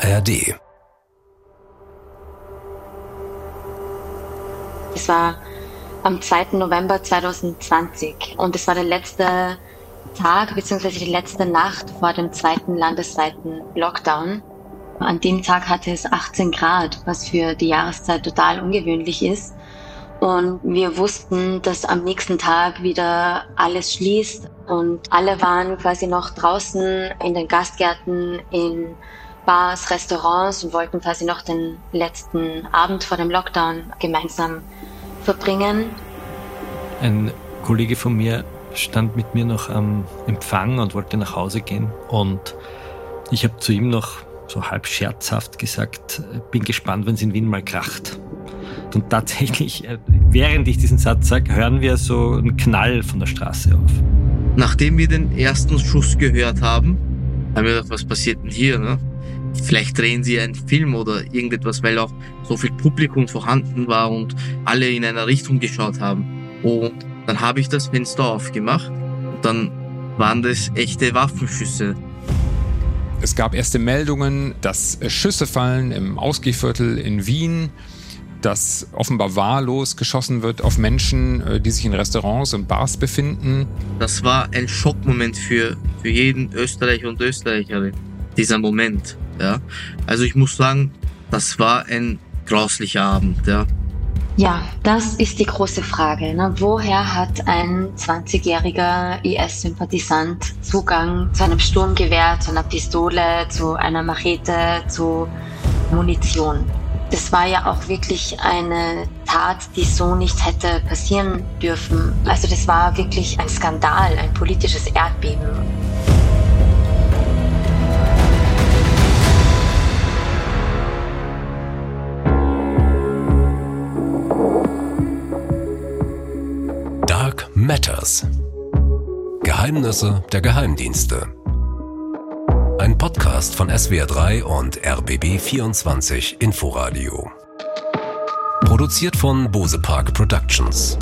ARD. Es war am 2. November 2020 und es war der letzte Tag bzw. die letzte Nacht vor dem zweiten landesweiten Lockdown. An dem Tag hatte es 18 Grad, was für die Jahreszeit total ungewöhnlich ist. Und wir wussten, dass am nächsten Tag wieder alles schließt und alle waren quasi noch draußen in den Gastgärten, in Bars, Restaurants und wollten quasi noch den letzten Abend vor dem Lockdown gemeinsam verbringen. Ein Kollege von mir stand mit mir noch am Empfang und wollte nach Hause gehen und ich habe zu ihm noch so halb scherzhaft gesagt, bin gespannt, wenn es in Wien mal kracht. Und tatsächlich, äh, während ich diesen Satz sage, hören wir so einen Knall von der Straße auf. Nachdem wir den ersten Schuss gehört haben, haben wir gedacht, was passiert denn hier? Ne? Vielleicht drehen sie einen Film oder irgendetwas, weil auch so viel Publikum vorhanden war und alle in einer Richtung geschaut haben. Und dann habe ich das Fenster aufgemacht und dann waren das echte Waffenschüsse. Es gab erste Meldungen, dass Schüsse fallen im Ausgehviertel in Wien, dass offenbar wahllos geschossen wird auf Menschen, äh, die sich in Restaurants und Bars befinden. Das war ein Schockmoment für, für jeden Österreicher und Österreicherin, dieser Moment. Ja. Also ich muss sagen, das war ein grauslicher Abend. Ja. Ja, das ist die große Frage. Ne? Woher hat ein 20-jähriger IS-Sympathisant Zugang zu einem Sturmgewehr, zu einer Pistole, zu einer Machete, zu Munition? Das war ja auch wirklich eine Tat, die so nicht hätte passieren dürfen. Also das war wirklich ein Skandal, ein politisches Erdbeben. Matters. Geheimnisse der Geheimdienste. Ein Podcast von SWR3 und RBB24 Inforadio. Produziert von Bose Park Productions.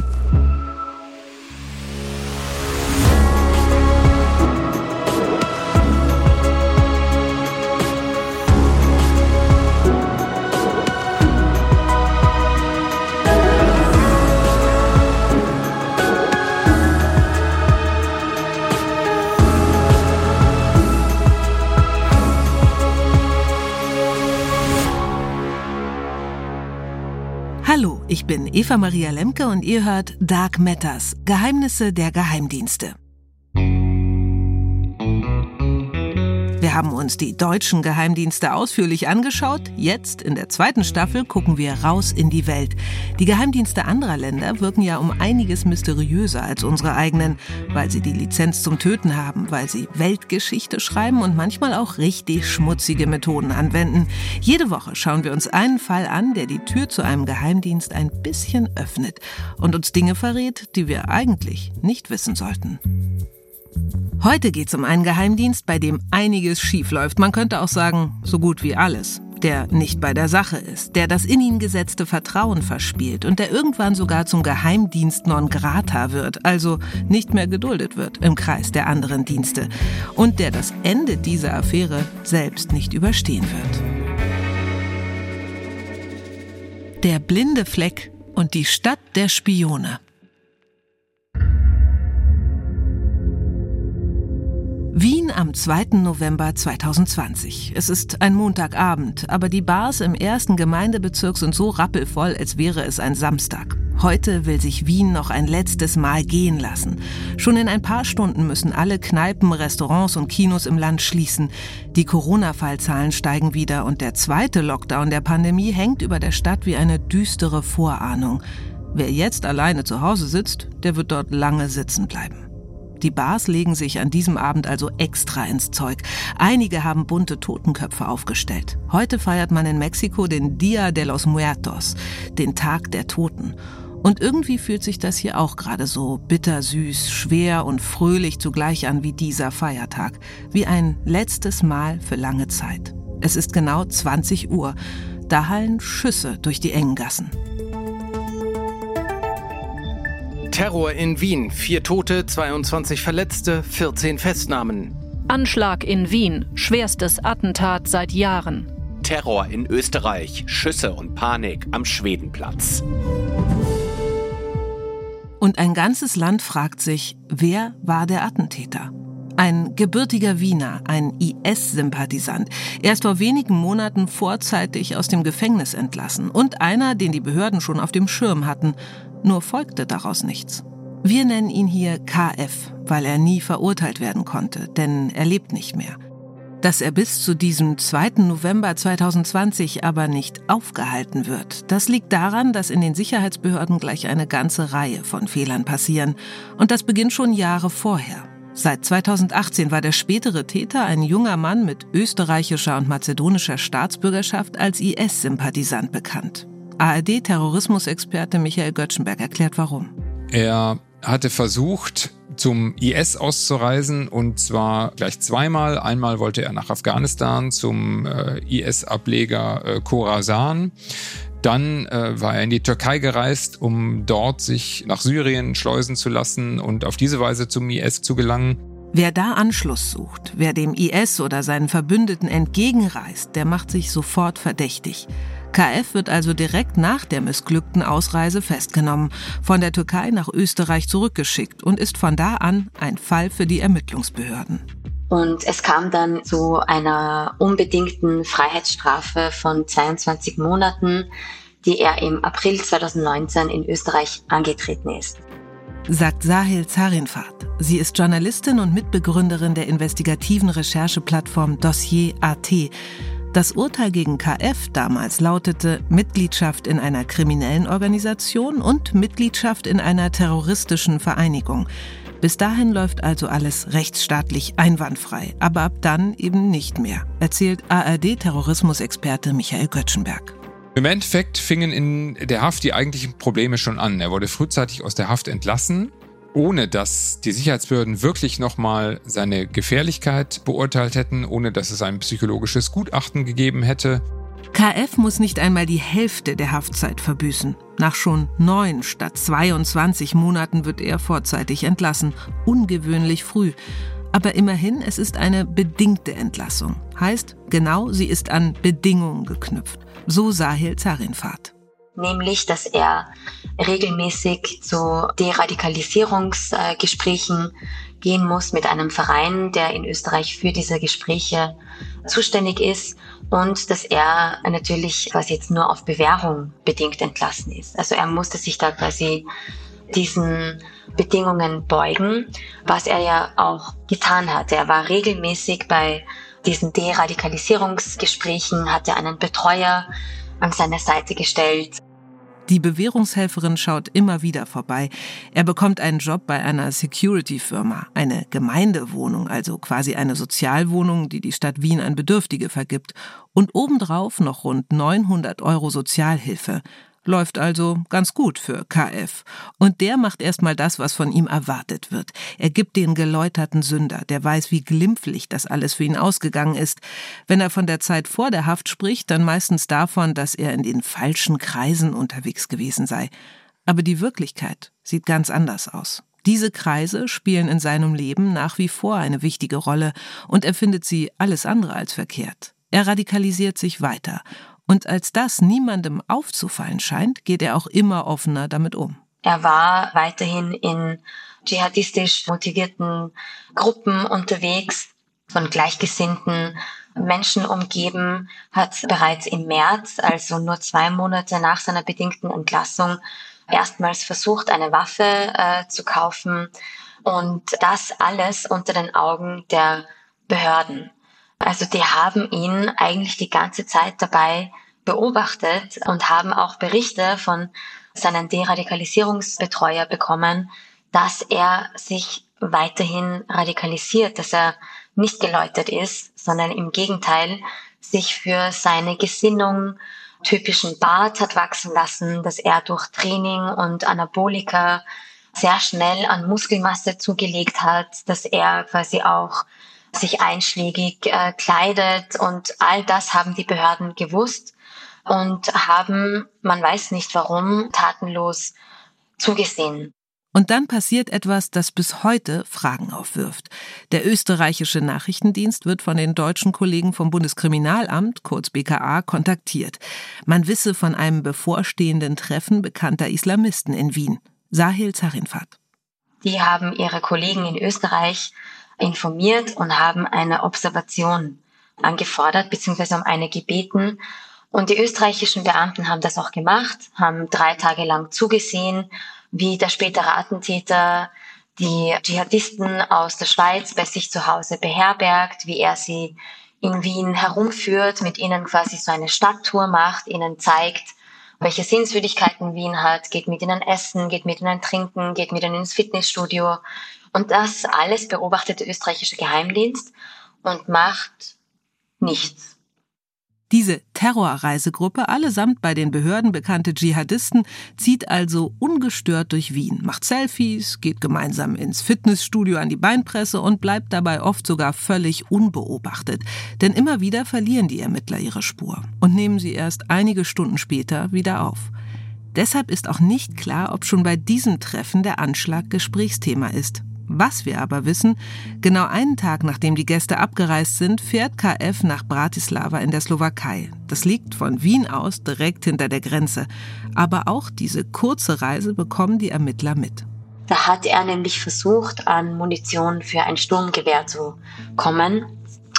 Ich bin Eva Maria Lemke und ihr hört Dark Matters, Geheimnisse der Geheimdienste. Wir haben uns die deutschen Geheimdienste ausführlich angeschaut. Jetzt, in der zweiten Staffel, gucken wir raus in die Welt. Die Geheimdienste anderer Länder wirken ja um einiges mysteriöser als unsere eigenen, weil sie die Lizenz zum Töten haben, weil sie Weltgeschichte schreiben und manchmal auch richtig schmutzige Methoden anwenden. Jede Woche schauen wir uns einen Fall an, der die Tür zu einem Geheimdienst ein bisschen öffnet und uns Dinge verrät, die wir eigentlich nicht wissen sollten. Heute geht es um einen Geheimdienst, bei dem einiges schiefläuft. Man könnte auch sagen, so gut wie alles. Der nicht bei der Sache ist, der das in ihn gesetzte Vertrauen verspielt und der irgendwann sogar zum Geheimdienst non grata wird, also nicht mehr geduldet wird im Kreis der anderen Dienste und der das Ende dieser Affäre selbst nicht überstehen wird. Der blinde Fleck und die Stadt der Spione. Wien am 2. November 2020. Es ist ein Montagabend, aber die Bars im ersten Gemeindebezirk sind so rappelvoll, als wäre es ein Samstag. Heute will sich Wien noch ein letztes Mal gehen lassen. Schon in ein paar Stunden müssen alle Kneipen, Restaurants und Kinos im Land schließen. Die Corona-Fallzahlen steigen wieder und der zweite Lockdown der Pandemie hängt über der Stadt wie eine düstere Vorahnung. Wer jetzt alleine zu Hause sitzt, der wird dort lange sitzen bleiben. Die Bars legen sich an diesem Abend also extra ins Zeug. Einige haben bunte Totenköpfe aufgestellt. Heute feiert man in Mexiko den Dia de los Muertos, den Tag der Toten. Und irgendwie fühlt sich das hier auch gerade so bittersüß, schwer und fröhlich zugleich an wie dieser Feiertag. Wie ein letztes Mal für lange Zeit. Es ist genau 20 Uhr. Da hallen Schüsse durch die engen Gassen. Terror in Wien. Vier Tote, 22 Verletzte, 14 Festnahmen. Anschlag in Wien. Schwerstes Attentat seit Jahren. Terror in Österreich, Schüsse und Panik am Schwedenplatz. Und ein ganzes Land fragt sich, wer war der Attentäter? Ein gebürtiger Wiener, ein IS-Sympathisant. Er ist vor wenigen Monaten vorzeitig aus dem Gefängnis entlassen und einer, den die Behörden schon auf dem Schirm hatten. Nur folgte daraus nichts. Wir nennen ihn hier KF, weil er nie verurteilt werden konnte, denn er lebt nicht mehr. Dass er bis zu diesem 2. November 2020 aber nicht aufgehalten wird, das liegt daran, dass in den Sicherheitsbehörden gleich eine ganze Reihe von Fehlern passieren. Und das beginnt schon Jahre vorher. Seit 2018 war der spätere Täter ein junger Mann mit österreichischer und mazedonischer Staatsbürgerschaft als IS-Sympathisant bekannt. ARD-Terrorismusexperte Michael Göttschenberg erklärt warum. Er hatte versucht, zum IS auszureisen und zwar gleich zweimal. Einmal wollte er nach Afghanistan zum äh, IS-Ableger äh, Khorasan. Dann äh, war er in die Türkei gereist, um dort sich nach Syrien schleusen zu lassen und auf diese Weise zum IS zu gelangen. Wer da Anschluss sucht, wer dem IS oder seinen Verbündeten entgegenreist, der macht sich sofort verdächtig. KF wird also direkt nach der missglückten Ausreise festgenommen, von der Türkei nach Österreich zurückgeschickt und ist von da an ein Fall für die Ermittlungsbehörden. Und es kam dann zu einer unbedingten Freiheitsstrafe von 22 Monaten, die er im April 2019 in Österreich angetreten ist. Sagt Sahil Zarinfat. Sie ist Journalistin und Mitbegründerin der investigativen Rechercheplattform Dossier.at. Das Urteil gegen KF damals lautete Mitgliedschaft in einer kriminellen Organisation und Mitgliedschaft in einer terroristischen Vereinigung. Bis dahin läuft also alles rechtsstaatlich einwandfrei, aber ab dann eben nicht mehr, erzählt ARD-Terrorismusexperte Michael Göttschenberg. Im Endeffekt fingen in der Haft die eigentlichen Probleme schon an. Er wurde frühzeitig aus der Haft entlassen, ohne dass die Sicherheitsbehörden wirklich nochmal seine Gefährlichkeit beurteilt hätten, ohne dass es ein psychologisches Gutachten gegeben hätte. KF muss nicht einmal die Hälfte der Haftzeit verbüßen. Nach schon neun statt 22 Monaten wird er vorzeitig entlassen. Ungewöhnlich früh. Aber immerhin, es ist eine bedingte Entlassung. Heißt, genau, sie ist an Bedingungen geknüpft. So Sahil Zarinfat. Nämlich, dass er regelmäßig zu Deradikalisierungsgesprächen gehen muss mit einem Verein, der in Österreich für diese Gespräche zuständig ist und dass er natürlich quasi jetzt nur auf Bewährung bedingt entlassen ist. Also er musste sich da quasi diesen Bedingungen beugen, was er ja auch getan hat. Er war regelmäßig bei diesen Deradikalisierungsgesprächen, hat er einen Betreuer an seine Seite gestellt. Die Bewährungshelferin schaut immer wieder vorbei. Er bekommt einen Job bei einer Security-Firma, eine Gemeindewohnung, also quasi eine Sozialwohnung, die die Stadt Wien an Bedürftige vergibt. Und obendrauf noch rund 900 Euro Sozialhilfe. Läuft also ganz gut für KF. Und der macht erstmal das, was von ihm erwartet wird. Er gibt den geläuterten Sünder, der weiß, wie glimpflich das alles für ihn ausgegangen ist. Wenn er von der Zeit vor der Haft spricht, dann meistens davon, dass er in den falschen Kreisen unterwegs gewesen sei. Aber die Wirklichkeit sieht ganz anders aus. Diese Kreise spielen in seinem Leben nach wie vor eine wichtige Rolle und er findet sie alles andere als verkehrt. Er radikalisiert sich weiter und als das niemandem aufzufallen scheint, geht er auch immer offener damit um. Er war weiterhin in dschihadistisch motivierten Gruppen unterwegs, von gleichgesinnten Menschen umgeben, hat bereits im März, also nur zwei Monate nach seiner bedingten Entlassung, erstmals versucht, eine Waffe äh, zu kaufen und das alles unter den Augen der Behörden. Also die haben ihn eigentlich die ganze Zeit dabei beobachtet und haben auch Berichte von seinem Deradikalisierungsbetreuer bekommen, dass er sich weiterhin radikalisiert, dass er nicht geläutert ist, sondern im Gegenteil sich für seine Gesinnung typischen Bart hat wachsen lassen, dass er durch Training und Anabolika sehr schnell an Muskelmasse zugelegt hat, dass er quasi auch sich einschlägig äh, kleidet und all das haben die Behörden gewusst und haben, man weiß nicht warum, tatenlos zugesehen. Und dann passiert etwas, das bis heute Fragen aufwirft. Der österreichische Nachrichtendienst wird von den deutschen Kollegen vom Bundeskriminalamt, kurz BKA, kontaktiert. Man wisse von einem bevorstehenden Treffen bekannter Islamisten in Wien. Sahil Zarinfat. Die haben ihre Kollegen in Österreich informiert und haben eine Observation angefordert bzw. um eine gebeten. Und die österreichischen Beamten haben das auch gemacht, haben drei Tage lang zugesehen, wie der spätere Attentäter die Dschihadisten aus der Schweiz bei sich zu Hause beherbergt, wie er sie in Wien herumführt, mit ihnen quasi so eine Stadttour macht, ihnen zeigt, welche Sehenswürdigkeiten Wien hat, geht mit ihnen essen, geht mit ihnen trinken, geht mit ihnen ins Fitnessstudio. Und das alles beobachtet der österreichische Geheimdienst und macht nichts. Diese Terrorreisegruppe, allesamt bei den Behörden bekannte Dschihadisten, zieht also ungestört durch Wien, macht Selfies, geht gemeinsam ins Fitnessstudio an die Beinpresse und bleibt dabei oft sogar völlig unbeobachtet. Denn immer wieder verlieren die Ermittler ihre Spur und nehmen sie erst einige Stunden später wieder auf. Deshalb ist auch nicht klar, ob schon bei diesem Treffen der Anschlag Gesprächsthema ist. Was wir aber wissen, genau einen Tag nachdem die Gäste abgereist sind, fährt KF nach Bratislava in der Slowakei. Das liegt von Wien aus direkt hinter der Grenze. Aber auch diese kurze Reise bekommen die Ermittler mit. Da hat er nämlich versucht, an Munition für ein Sturmgewehr zu kommen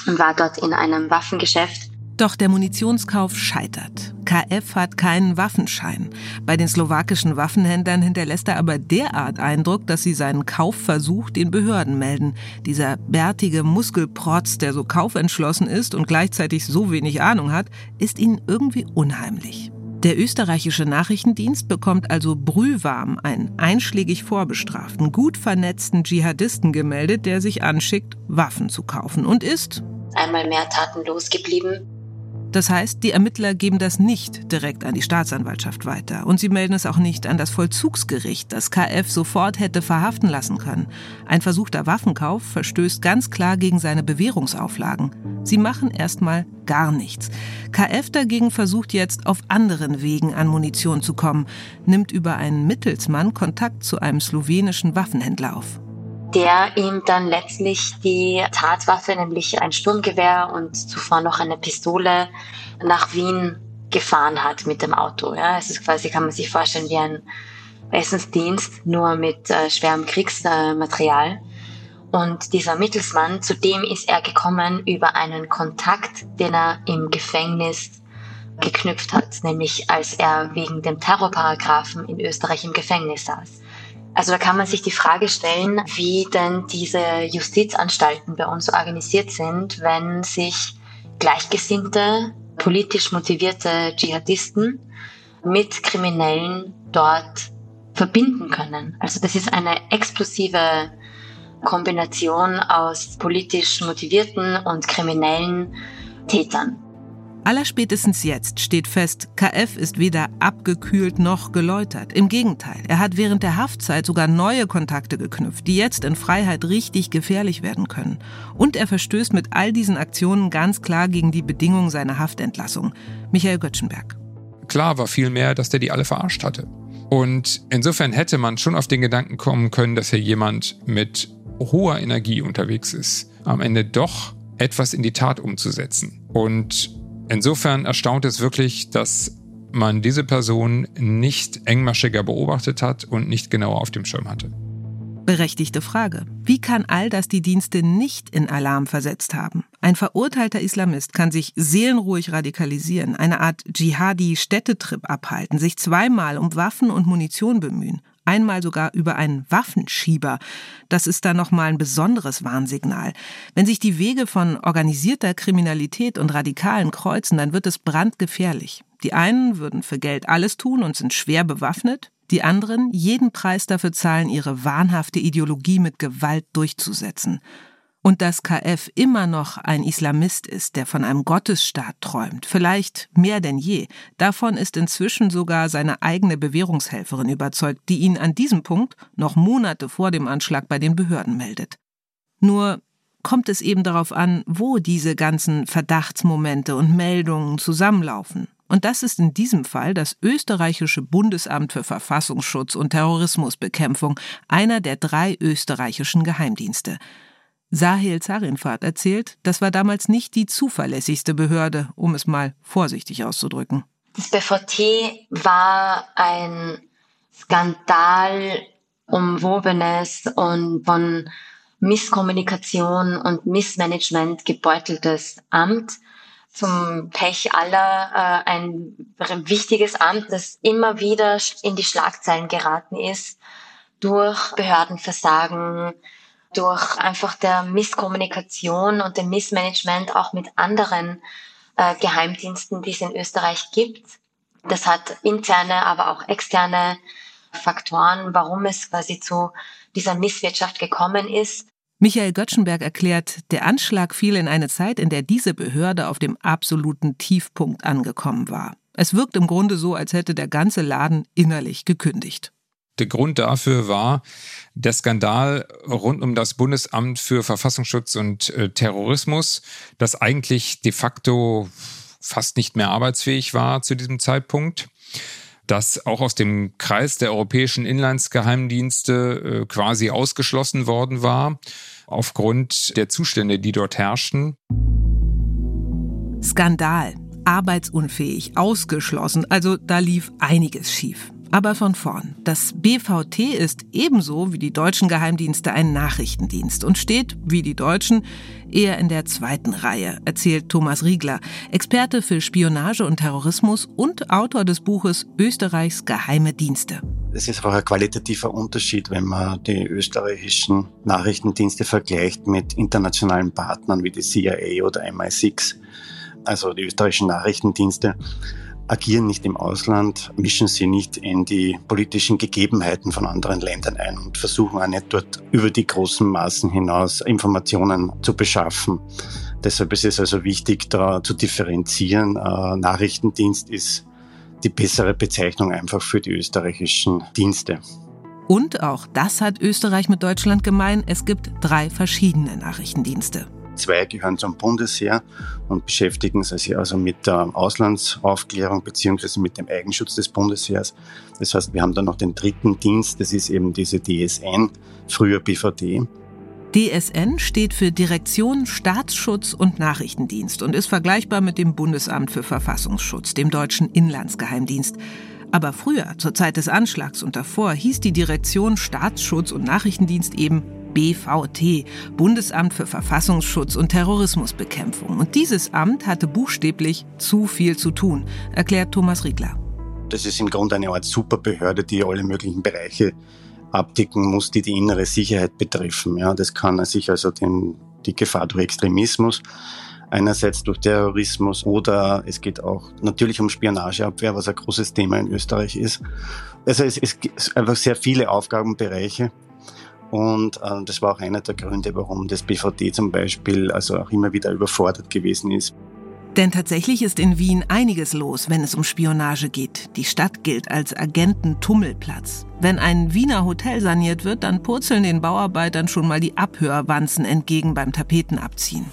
und war dort in einem Waffengeschäft doch der Munitionskauf scheitert. KF hat keinen Waffenschein. Bei den slowakischen Waffenhändlern hinterlässt er aber derart Eindruck, dass sie seinen Kaufversuch den Behörden melden. Dieser bärtige Muskelprotz, der so kaufentschlossen ist und gleichzeitig so wenig Ahnung hat, ist ihnen irgendwie unheimlich. Der österreichische Nachrichtendienst bekommt also brühwarm einen einschlägig vorbestraften, gut vernetzten Dschihadisten gemeldet, der sich anschickt, Waffen zu kaufen und ist einmal mehr tatenlos geblieben. Das heißt, die Ermittler geben das nicht direkt an die Staatsanwaltschaft weiter und sie melden es auch nicht an das Vollzugsgericht, das KF sofort hätte verhaften lassen können. Ein versuchter Waffenkauf verstößt ganz klar gegen seine Bewährungsauflagen. Sie machen erstmal gar nichts. KF dagegen versucht jetzt auf anderen Wegen an Munition zu kommen, nimmt über einen Mittelsmann Kontakt zu einem slowenischen Waffenhändler auf der ihm dann letztlich die Tatwaffe, nämlich ein Sturmgewehr und zuvor noch eine Pistole, nach Wien gefahren hat mit dem Auto. Ja, es ist quasi, kann man sich vorstellen, wie ein Essensdienst, nur mit äh, schwerem Kriegsmaterial. Und dieser Mittelsmann, zu dem ist er gekommen über einen Kontakt, den er im Gefängnis geknüpft hat, nämlich als er wegen dem Terrorparagraphen in Österreich im Gefängnis saß. Also da kann man sich die Frage stellen, wie denn diese Justizanstalten bei uns organisiert sind, wenn sich gleichgesinnte, politisch motivierte Dschihadisten mit Kriminellen dort verbinden können. Also das ist eine explosive Kombination aus politisch motivierten und kriminellen Tätern. Allerspätestens jetzt steht fest, KF ist weder abgekühlt noch geläutert. Im Gegenteil, er hat während der Haftzeit sogar neue Kontakte geknüpft, die jetzt in Freiheit richtig gefährlich werden können. Und er verstößt mit all diesen Aktionen ganz klar gegen die Bedingungen seiner Haftentlassung. Michael Göttschenberg. Klar war vielmehr, dass der die alle verarscht hatte. Und insofern hätte man schon auf den Gedanken kommen können, dass hier jemand mit hoher Energie unterwegs ist, am Ende doch etwas in die Tat umzusetzen. Und Insofern erstaunt es wirklich, dass man diese Person nicht engmaschiger beobachtet hat und nicht genauer auf dem Schirm hatte. Berechtigte Frage. Wie kann all das die Dienste nicht in Alarm versetzt haben? Ein verurteilter Islamist kann sich seelenruhig radikalisieren, eine Art Dschihadi-Städtetrip abhalten, sich zweimal um Waffen und Munition bemühen, einmal sogar über einen Waffenschieber. Das ist dann nochmal ein besonderes Warnsignal. Wenn sich die Wege von organisierter Kriminalität und Radikalen kreuzen, dann wird es brandgefährlich. Die einen würden für Geld alles tun und sind schwer bewaffnet, die anderen jeden Preis dafür zahlen, ihre wahnhafte Ideologie mit Gewalt durchzusetzen. Und dass KF immer noch ein Islamist ist, der von einem Gottesstaat träumt, vielleicht mehr denn je, davon ist inzwischen sogar seine eigene Bewährungshelferin überzeugt, die ihn an diesem Punkt noch Monate vor dem Anschlag bei den Behörden meldet. Nur kommt es eben darauf an, wo diese ganzen Verdachtsmomente und Meldungen zusammenlaufen. Und das ist in diesem Fall das österreichische Bundesamt für Verfassungsschutz und Terrorismusbekämpfung, einer der drei österreichischen Geheimdienste. Sahel Zarinfat erzählt, das war damals nicht die zuverlässigste Behörde, um es mal vorsichtig auszudrücken. Das BVT war ein Skandal umwobenes und von Misskommunikation und Missmanagement gebeuteltes Amt. Zum Pech aller äh, ein wichtiges Amt, das immer wieder in die Schlagzeilen geraten ist durch Behördenversagen, durch einfach der Misskommunikation und dem Missmanagement auch mit anderen äh, Geheimdiensten, die es in Österreich gibt. Das hat interne, aber auch externe Faktoren, warum es quasi zu dieser Misswirtschaft gekommen ist. Michael Göttschenberg erklärt, der Anschlag fiel in eine Zeit, in der diese Behörde auf dem absoluten Tiefpunkt angekommen war. Es wirkt im Grunde so, als hätte der ganze Laden innerlich gekündigt. Der Grund dafür war der Skandal rund um das Bundesamt für Verfassungsschutz und äh, Terrorismus, das eigentlich de facto fast nicht mehr arbeitsfähig war zu diesem Zeitpunkt das auch aus dem Kreis der europäischen Inlandsgeheimdienste äh, quasi ausgeschlossen worden war, aufgrund der Zustände, die dort herrschten. Skandal, arbeitsunfähig, ausgeschlossen, also da lief einiges schief. Aber von vorn. Das BVT ist ebenso wie die deutschen Geheimdienste ein Nachrichtendienst und steht, wie die Deutschen, eher in der zweiten Reihe, erzählt Thomas Riegler, Experte für Spionage und Terrorismus und Autor des Buches Österreichs geheime Dienste. Es ist einfach ein qualitativer Unterschied, wenn man die österreichischen Nachrichtendienste vergleicht mit internationalen Partnern wie die CIA oder MI6, also die österreichischen Nachrichtendienste agieren nicht im Ausland, mischen sie nicht in die politischen Gegebenheiten von anderen Ländern ein und versuchen auch nicht dort über die großen Maßen hinaus Informationen zu beschaffen. Deshalb ist es also wichtig, da zu differenzieren. Äh, Nachrichtendienst ist die bessere Bezeichnung einfach für die österreichischen Dienste. Und auch das hat Österreich mit Deutschland gemein. Es gibt drei verschiedene Nachrichtendienste. Zwei gehören zum Bundesheer und beschäftigen sich also mit der Auslandsaufklärung beziehungsweise mit dem Eigenschutz des Bundesheers. Das heißt, wir haben dann noch den dritten Dienst, das ist eben diese DSN, früher BVD. DSN steht für Direktion Staatsschutz und Nachrichtendienst und ist vergleichbar mit dem Bundesamt für Verfassungsschutz, dem deutschen Inlandsgeheimdienst. Aber früher, zur Zeit des Anschlags und davor, hieß die Direktion Staatsschutz und Nachrichtendienst eben BVT, Bundesamt für Verfassungsschutz und Terrorismusbekämpfung. Und dieses Amt hatte buchstäblich zu viel zu tun, erklärt Thomas Riegler. Das ist im Grunde eine Art Superbehörde, die alle möglichen Bereiche abdecken muss, die die innere Sicherheit betreffen. Ja, das kann sich also den, die Gefahr durch Extremismus, einerseits durch Terrorismus oder es geht auch natürlich um Spionageabwehr, was ein großes Thema in Österreich ist. Also es, es gibt einfach sehr viele Aufgabenbereiche und äh, das war auch einer der Gründe, warum das BVD zum Beispiel also auch immer wieder überfordert gewesen ist. Denn tatsächlich ist in Wien einiges los, wenn es um Spionage geht. Die Stadt gilt als Agententummelplatz. Wenn ein Wiener Hotel saniert wird, dann purzeln den Bauarbeitern schon mal die Abhörwanzen entgegen beim Tapetenabziehen.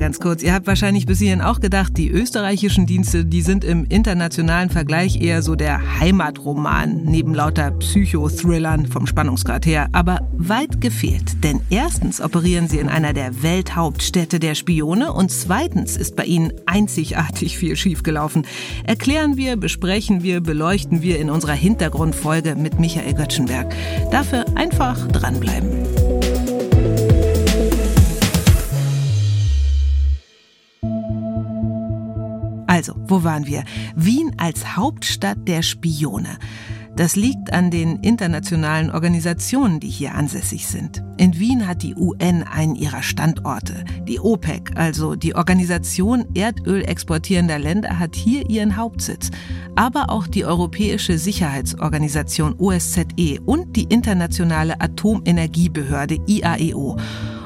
Ganz kurz. Ihr habt wahrscheinlich bis hierhin auch gedacht, die österreichischen Dienste, die sind im internationalen Vergleich eher so der Heimatroman, neben lauter Psychothrillern vom Spannungsgrad her. Aber weit gefehlt. Denn erstens operieren sie in einer der Welthauptstädte der Spione und zweitens ist bei ihnen einzigartig viel schiefgelaufen. Erklären wir, besprechen wir, beleuchten wir in unserer Hintergrundfolge mit Michael Göttschenberg. Dafür einfach dranbleiben. Also, wo waren wir? Wien als Hauptstadt der Spione. Das liegt an den internationalen Organisationen, die hier ansässig sind. In Wien hat die UN einen ihrer Standorte. Die OPEC, also die Organisation Erdöl exportierender Länder, hat hier ihren Hauptsitz. Aber auch die Europäische Sicherheitsorganisation OSZE und die Internationale Atomenergiebehörde IAEO.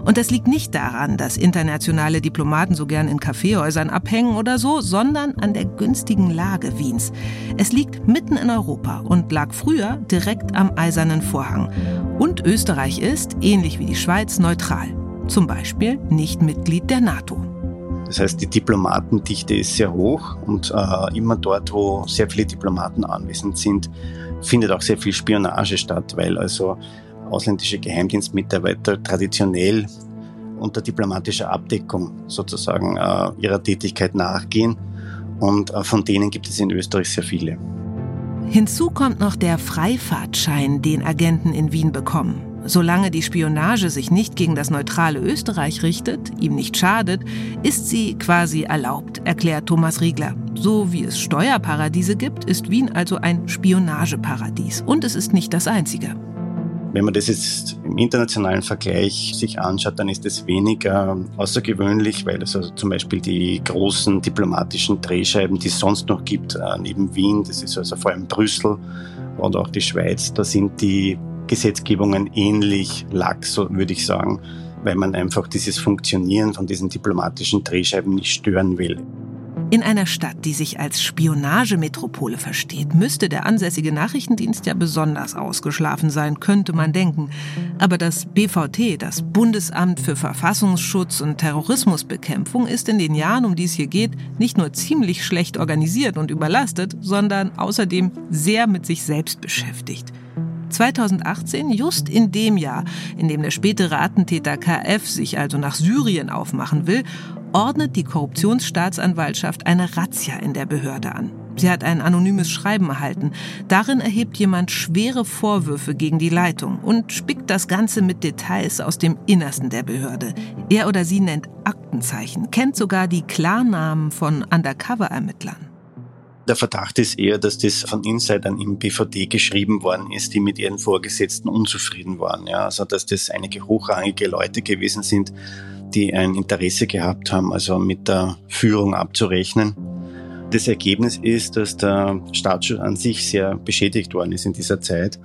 Und das liegt nicht daran, dass internationale Diplomaten so gern in Kaffeehäusern abhängen oder so, sondern an der günstigen Lage Wiens. Es liegt mitten in Europa und lag früher direkt am Eisernen Vorhang. Und Österreich ist, ähnlich wie die Schweiz, neutral. Zum Beispiel nicht Mitglied der NATO. Das heißt, die Diplomatendichte ist sehr hoch und äh, immer dort, wo sehr viele Diplomaten anwesend sind, findet auch sehr viel Spionage statt, weil also ausländische Geheimdienstmitarbeiter traditionell unter diplomatischer Abdeckung sozusagen äh, ihrer Tätigkeit nachgehen. Und äh, von denen gibt es in Österreich sehr viele. Hinzu kommt noch der Freifahrtschein, den Agenten in Wien bekommen. Solange die Spionage sich nicht gegen das neutrale Österreich richtet, ihm nicht schadet, ist sie quasi erlaubt, erklärt Thomas Riegler. So wie es Steuerparadiese gibt, ist Wien also ein Spionageparadies. Und es ist nicht das einzige. Wenn man das jetzt im internationalen Vergleich sich anschaut, dann ist es weniger außergewöhnlich, weil es also zum Beispiel die großen diplomatischen Drehscheiben, die es sonst noch gibt, äh, neben Wien, das ist also vor allem Brüssel und auch die Schweiz, da sind die Gesetzgebungen ähnlich lax, so würde ich sagen, weil man einfach dieses Funktionieren von diesen diplomatischen Drehscheiben nicht stören will. In einer Stadt, die sich als Spionagemetropole versteht, müsste der ansässige Nachrichtendienst ja besonders ausgeschlafen sein, könnte man denken. Aber das BVT, das Bundesamt für Verfassungsschutz und Terrorismusbekämpfung, ist in den Jahren, um die es hier geht, nicht nur ziemlich schlecht organisiert und überlastet, sondern außerdem sehr mit sich selbst beschäftigt. 2018, just in dem Jahr, in dem der spätere Attentäter KF sich also nach Syrien aufmachen will, ordnet die Korruptionsstaatsanwaltschaft eine Razzia in der Behörde an. Sie hat ein anonymes Schreiben erhalten. Darin erhebt jemand schwere Vorwürfe gegen die Leitung und spickt das Ganze mit Details aus dem Innersten der Behörde. Er oder sie nennt Aktenzeichen, kennt sogar die Klarnamen von Undercover-Ermittlern. Der Verdacht ist eher, dass das von Insidern im BVD geschrieben worden ist, die mit ihren Vorgesetzten unzufrieden waren. Ja, also dass das einige hochrangige Leute gewesen sind, die ein Interesse gehabt haben, also mit der Führung abzurechnen. Das Ergebnis ist, dass der Staatsschutz an sich sehr beschädigt worden ist in dieser Zeit,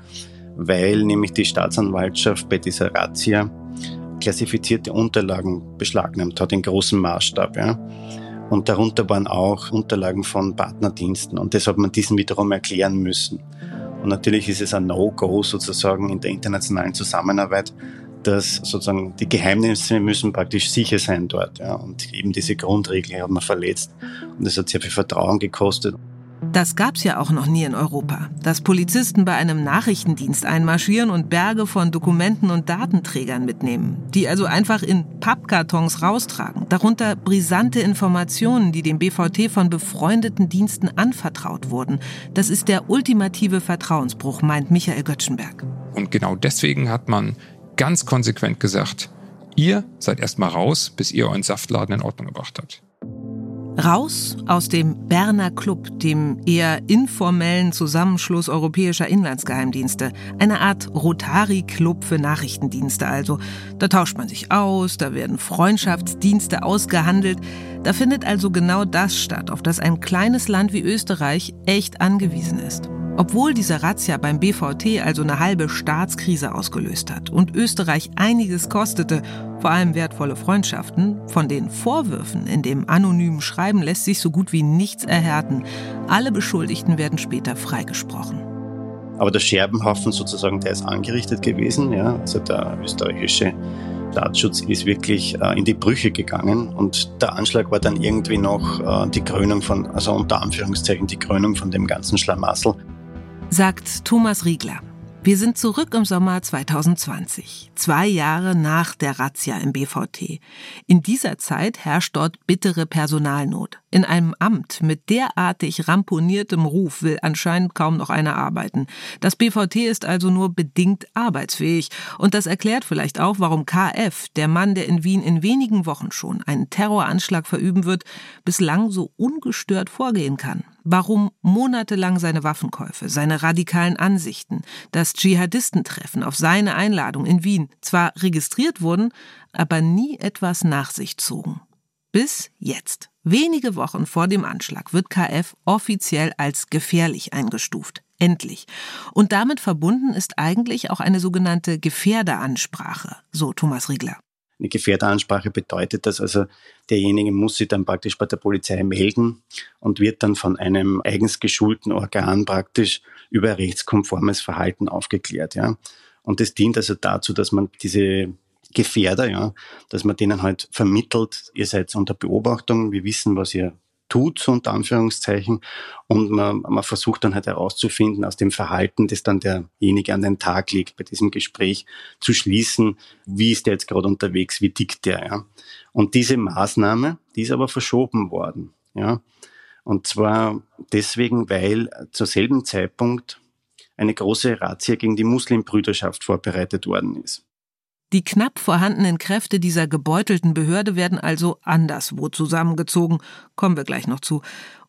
weil nämlich die Staatsanwaltschaft bei dieser Razzia klassifizierte Unterlagen beschlagnahmt hat in großem Maßstab. Ja. Und darunter waren auch Unterlagen von Partnerdiensten. Und das hat man diesen wiederum erklären müssen. Und natürlich ist es ein No-Go sozusagen in der internationalen Zusammenarbeit, dass sozusagen die Geheimnisse müssen praktisch sicher sein dort. Ja. Und eben diese Grundregel hat man verletzt. Und das hat sehr viel Vertrauen gekostet. Das gab's ja auch noch nie in Europa, dass Polizisten bei einem Nachrichtendienst einmarschieren und Berge von Dokumenten und Datenträgern mitnehmen, die also einfach in Pappkartons raustragen, darunter brisante Informationen, die dem BVT von befreundeten Diensten anvertraut wurden. Das ist der ultimative Vertrauensbruch, meint Michael Göttschenberg. Und genau deswegen hat man ganz konsequent gesagt, ihr seid erstmal raus, bis ihr euren Saftladen in Ordnung gebracht habt. Raus aus dem Berner Club, dem eher informellen Zusammenschluss europäischer Inlandsgeheimdienste. Eine Art Rotary-Club für Nachrichtendienste also. Da tauscht man sich aus, da werden Freundschaftsdienste ausgehandelt. Da findet also genau das statt, auf das ein kleines Land wie Österreich echt angewiesen ist. Obwohl diese Razzia beim BVT also eine halbe Staatskrise ausgelöst hat und Österreich einiges kostete, vor allem wertvolle Freundschaften, von den Vorwürfen in dem anonymen Schreiben lässt sich so gut wie nichts erhärten. Alle Beschuldigten werden später freigesprochen. Aber der Scherbenhaufen sozusagen, der ist angerichtet gewesen. Ja? Also der österreichische Staatsschutz ist wirklich äh, in die Brüche gegangen und der Anschlag war dann irgendwie noch äh, die Krönung von, also unter Anführungszeichen die Krönung von dem ganzen Schlamassel sagt Thomas Riegler. Wir sind zurück im Sommer 2020, zwei Jahre nach der Razzia im BVT. In dieser Zeit herrscht dort bittere Personalnot. In einem Amt mit derartig ramponiertem Ruf will anscheinend kaum noch einer arbeiten. Das BVT ist also nur bedingt arbeitsfähig. Und das erklärt vielleicht auch, warum KF, der Mann, der in Wien in wenigen Wochen schon einen Terroranschlag verüben wird, bislang so ungestört vorgehen kann warum monatelang seine Waffenkäufe, seine radikalen Ansichten, das Dschihadistentreffen auf seine Einladung in Wien zwar registriert wurden, aber nie etwas nach sich zogen. Bis jetzt, wenige Wochen vor dem Anschlag, wird KF offiziell als gefährlich eingestuft. Endlich. Und damit verbunden ist eigentlich auch eine sogenannte Gefährderansprache, so Thomas Riegler. Eine Gefährderansprache bedeutet, dass also derjenige muss sich dann praktisch bei der Polizei melden und wird dann von einem eigens geschulten Organ praktisch über rechtskonformes Verhalten aufgeklärt. Ja. Und das dient also dazu, dass man diese Gefährder, ja, dass man denen halt vermittelt, ihr seid unter Beobachtung, wir wissen, was ihr tut, so unter Anführungszeichen. Und man, man versucht dann halt herauszufinden, aus dem Verhalten, das dann derjenige an den Tag legt, bei diesem Gespräch zu schließen, wie ist der jetzt gerade unterwegs, wie tickt der, ja. Und diese Maßnahme, die ist aber verschoben worden, ja. Und zwar deswegen, weil zur selben Zeitpunkt eine große Razzia gegen die Muslimbrüderschaft vorbereitet worden ist. Die knapp vorhandenen Kräfte dieser gebeutelten Behörde werden also anderswo zusammengezogen, kommen wir gleich noch zu.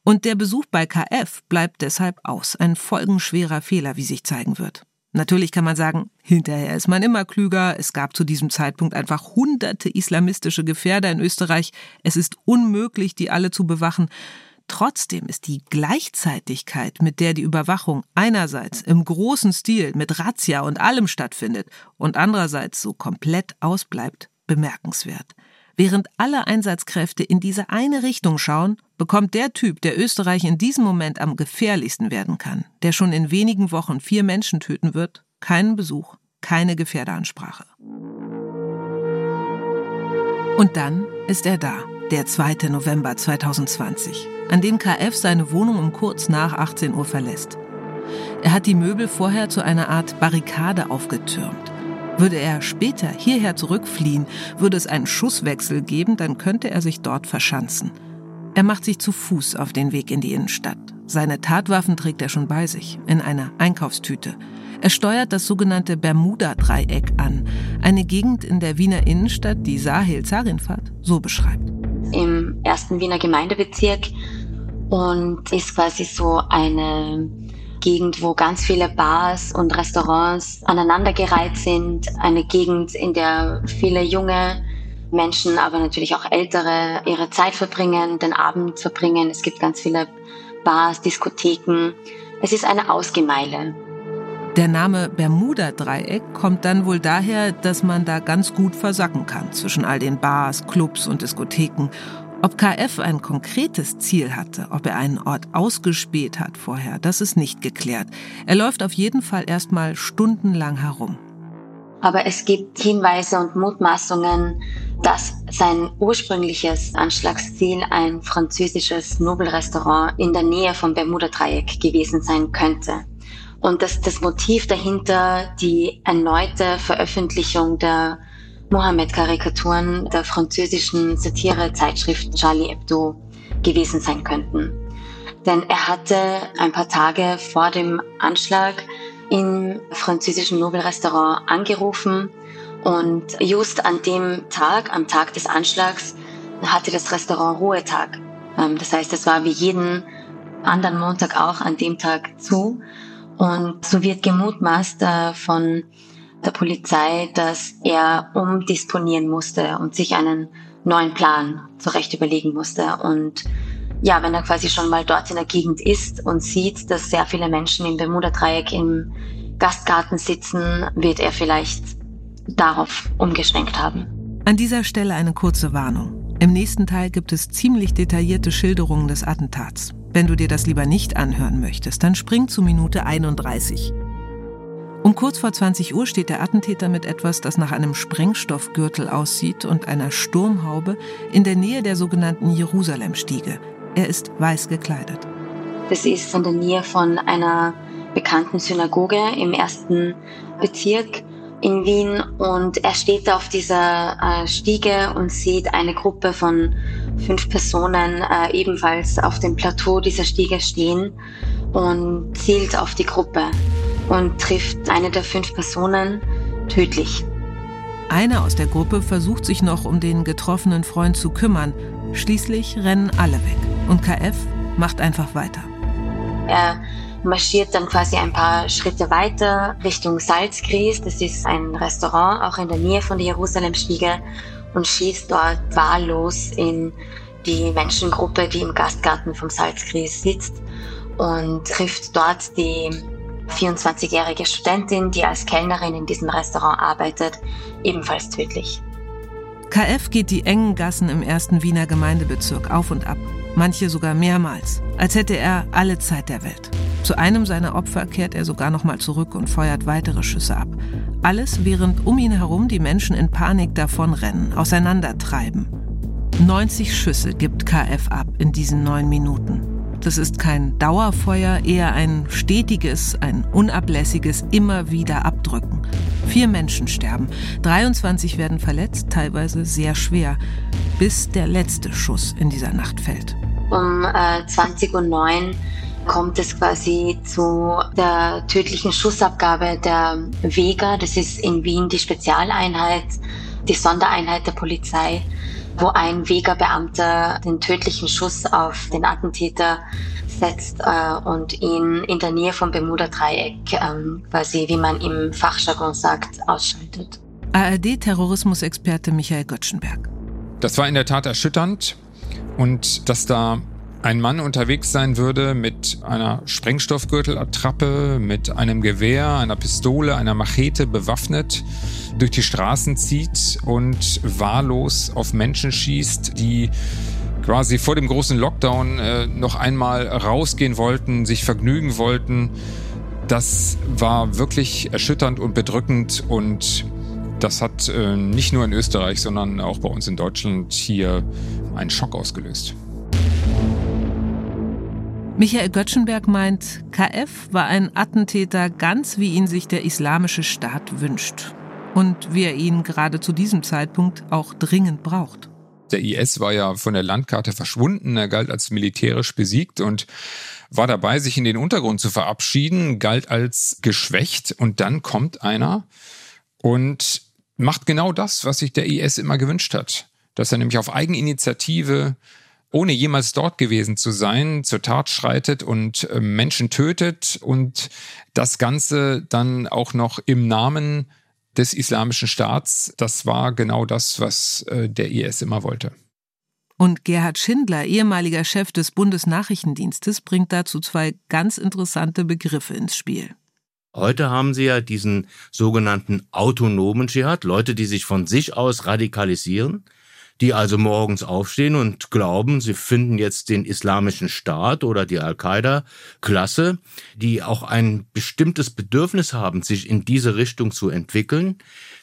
Und der Besuch bei KF bleibt deshalb aus, ein folgenschwerer Fehler, wie sich zeigen wird. Natürlich kann man sagen, hinterher ist man immer klüger, es gab zu diesem Zeitpunkt einfach hunderte islamistische Gefährder in Österreich, es ist unmöglich, die alle zu bewachen, Trotzdem ist die Gleichzeitigkeit, mit der die Überwachung einerseits im großen Stil mit Razzia und allem stattfindet und andererseits so komplett ausbleibt, bemerkenswert. Während alle Einsatzkräfte in diese eine Richtung schauen, bekommt der Typ, der Österreich in diesem Moment am gefährlichsten werden kann, der schon in wenigen Wochen vier Menschen töten wird, keinen Besuch, keine Gefährderansprache. Und dann ist er da, der 2. November 2020 an dem KF seine Wohnung um kurz nach 18 Uhr verlässt. Er hat die Möbel vorher zu einer Art Barrikade aufgetürmt. Würde er später hierher zurückfliehen, würde es einen Schusswechsel geben, dann könnte er sich dort verschanzen. Er macht sich zu Fuß auf den Weg in die Innenstadt. Seine Tatwaffen trägt er schon bei sich, in einer Einkaufstüte. Er steuert das sogenannte Bermuda-Dreieck an, eine Gegend in der Wiener Innenstadt, die Sahil Zarinfat so beschreibt. Im ersten Wiener Gemeindebezirk und ist quasi so eine Gegend, wo ganz viele Bars und Restaurants aneinandergereiht sind. Eine Gegend, in der viele junge Menschen, aber natürlich auch ältere ihre Zeit verbringen, den Abend verbringen. Es gibt ganz viele Bars, Diskotheken. Es ist eine Ausgemeile. Der Name Bermuda-Dreieck kommt dann wohl daher, dass man da ganz gut versacken kann zwischen all den Bars, Clubs und Diskotheken ob KF ein konkretes Ziel hatte, ob er einen Ort ausgespäht hat vorher, das ist nicht geklärt. Er läuft auf jeden Fall erstmal stundenlang herum. Aber es gibt Hinweise und Mutmaßungen, dass sein ursprüngliches Anschlagsziel ein französisches Nobelrestaurant in der Nähe vom Bermuda-Dreieck gewesen sein könnte. Und dass das Motiv dahinter die erneute Veröffentlichung der Mohammed-Karikaturen der französischen Satire-Zeitschrift Charlie Hebdo gewesen sein könnten. Denn er hatte ein paar Tage vor dem Anschlag im französischen Nobelrestaurant angerufen und just an dem Tag, am Tag des Anschlags, hatte das Restaurant Ruhetag. Ähm, das heißt, es war wie jeden anderen Montag auch an dem Tag zu. Und so wird gemutmaßt äh, von der Polizei, dass er umdisponieren musste und sich einen neuen Plan zurecht überlegen musste. Und ja, wenn er quasi schon mal dort in der Gegend ist und sieht, dass sehr viele Menschen im Bermuda-Dreieck im Gastgarten sitzen, wird er vielleicht darauf umgeschwenkt haben. An dieser Stelle eine kurze Warnung. Im nächsten Teil gibt es ziemlich detaillierte Schilderungen des Attentats. Wenn du dir das lieber nicht anhören möchtest, dann spring zu Minute 31. Um kurz vor 20 Uhr steht der Attentäter mit etwas, das nach einem Sprengstoffgürtel aussieht und einer Sturmhaube in der Nähe der sogenannten Jerusalemstiege. Er ist weiß gekleidet. Das ist in der Nähe von einer bekannten Synagoge im ersten Bezirk in Wien und er steht auf dieser äh, Stiege und sieht eine Gruppe von fünf Personen äh, ebenfalls auf dem Plateau dieser Stiege stehen und zielt auf die Gruppe und trifft eine der fünf Personen tödlich. Einer aus der Gruppe versucht sich noch um den getroffenen Freund zu kümmern. Schließlich rennen alle weg und KF macht einfach weiter. Er marschiert dann quasi ein paar Schritte weiter Richtung Salzgries. Das ist ein Restaurant auch in der Nähe von der Jerusalemstiege und schießt dort wahllos in die Menschengruppe, die im Gastgarten vom Salzgries sitzt und trifft dort die 24-jährige Studentin, die als Kellnerin in diesem Restaurant arbeitet, ebenfalls tödlich. KF geht die engen Gassen im ersten Wiener Gemeindebezirk auf und ab, manche sogar mehrmals, als hätte er alle Zeit der Welt. Zu einem seiner Opfer kehrt er sogar noch mal zurück und feuert weitere Schüsse ab. Alles, während um ihn herum die Menschen in Panik davonrennen, auseinandertreiben. 90 Schüsse gibt KF ab in diesen neun Minuten. Das ist kein Dauerfeuer, eher ein stetiges, ein unablässiges immer wieder Abdrücken. Vier Menschen sterben, 23 werden verletzt, teilweise sehr schwer, bis der letzte Schuss in dieser Nacht fällt. Um äh, 20.09 Uhr kommt es quasi zu der tödlichen Schussabgabe der Vega. Das ist in Wien die Spezialeinheit, die Sondereinheit der Polizei wo ein Vega-Beamter den tödlichen Schuss auf den Attentäter setzt äh, und ihn in der Nähe vom Bermuda-Dreieck, ähm, quasi wie man im Fachjargon sagt, ausschaltet. ARD-Terrorismusexperte Michael Göttschenberg. Das war in der Tat erschütternd und dass da ein Mann unterwegs sein würde mit einer Sprengstoffgürtelattrappe, mit einem Gewehr, einer Pistole, einer Machete bewaffnet, durch die Straßen zieht und wahllos auf Menschen schießt, die quasi vor dem großen Lockdown äh, noch einmal rausgehen wollten, sich vergnügen wollten. Das war wirklich erschütternd und bedrückend und das hat äh, nicht nur in Österreich, sondern auch bei uns in Deutschland hier einen Schock ausgelöst. Michael Göttschenberg meint, KF war ein Attentäter ganz wie ihn sich der Islamische Staat wünscht und wie er ihn gerade zu diesem Zeitpunkt auch dringend braucht. Der IS war ja von der Landkarte verschwunden, er galt als militärisch besiegt und war dabei, sich in den Untergrund zu verabschieden, galt als geschwächt und dann kommt einer und macht genau das, was sich der IS immer gewünscht hat, dass er nämlich auf Eigeninitiative ohne jemals dort gewesen zu sein, zur Tat schreitet und äh, Menschen tötet und das Ganze dann auch noch im Namen des Islamischen Staats. Das war genau das, was äh, der IS immer wollte. Und Gerhard Schindler, ehemaliger Chef des Bundesnachrichtendienstes, bringt dazu zwei ganz interessante Begriffe ins Spiel. Heute haben Sie ja diesen sogenannten autonomen Dschihad, Leute, die sich von sich aus radikalisieren die also morgens aufstehen und glauben, sie finden jetzt den islamischen Staat oder die Al-Qaida-Klasse, die auch ein bestimmtes Bedürfnis haben, sich in diese Richtung zu entwickeln,